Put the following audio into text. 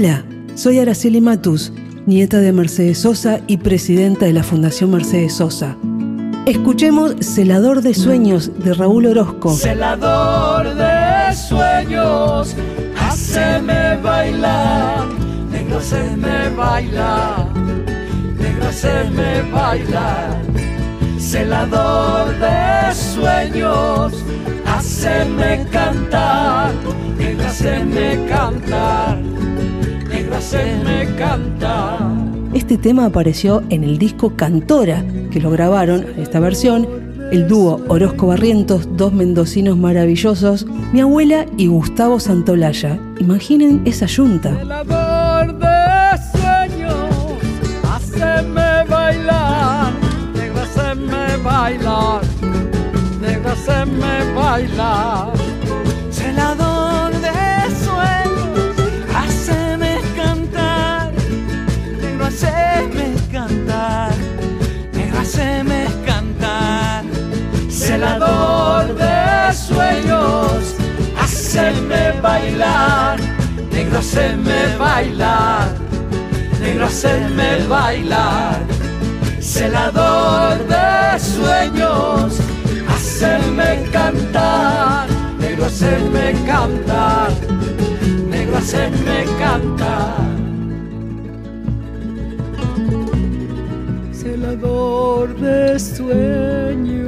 Hola, soy Araceli Matus, nieta de Mercedes Sosa y presidenta de la Fundación Mercedes Sosa. Escuchemos Celador de Sueños de Raúl Orozco. Celador de sueños, haceme bailar, negro haceme bailar, negro haceme bailar. Celador de sueños, haceme cantar, negro haceme cantar, cantar. Este tema apareció en el disco Cantora, que lo grabaron, esta versión, el dúo Orozco Barrientos, dos mendocinos maravillosos, mi abuela y Gustavo Santolaya. Imaginen esa yunta. Celador de sueños, haceme bailar, negro haceme bailar, negro haceme bailar. Bailar, negro haceme bailar, negro haceme bailar. Celador de sueños, haceme cantar, negro haceme cantar, negro haceme cantar. Celador de sueños.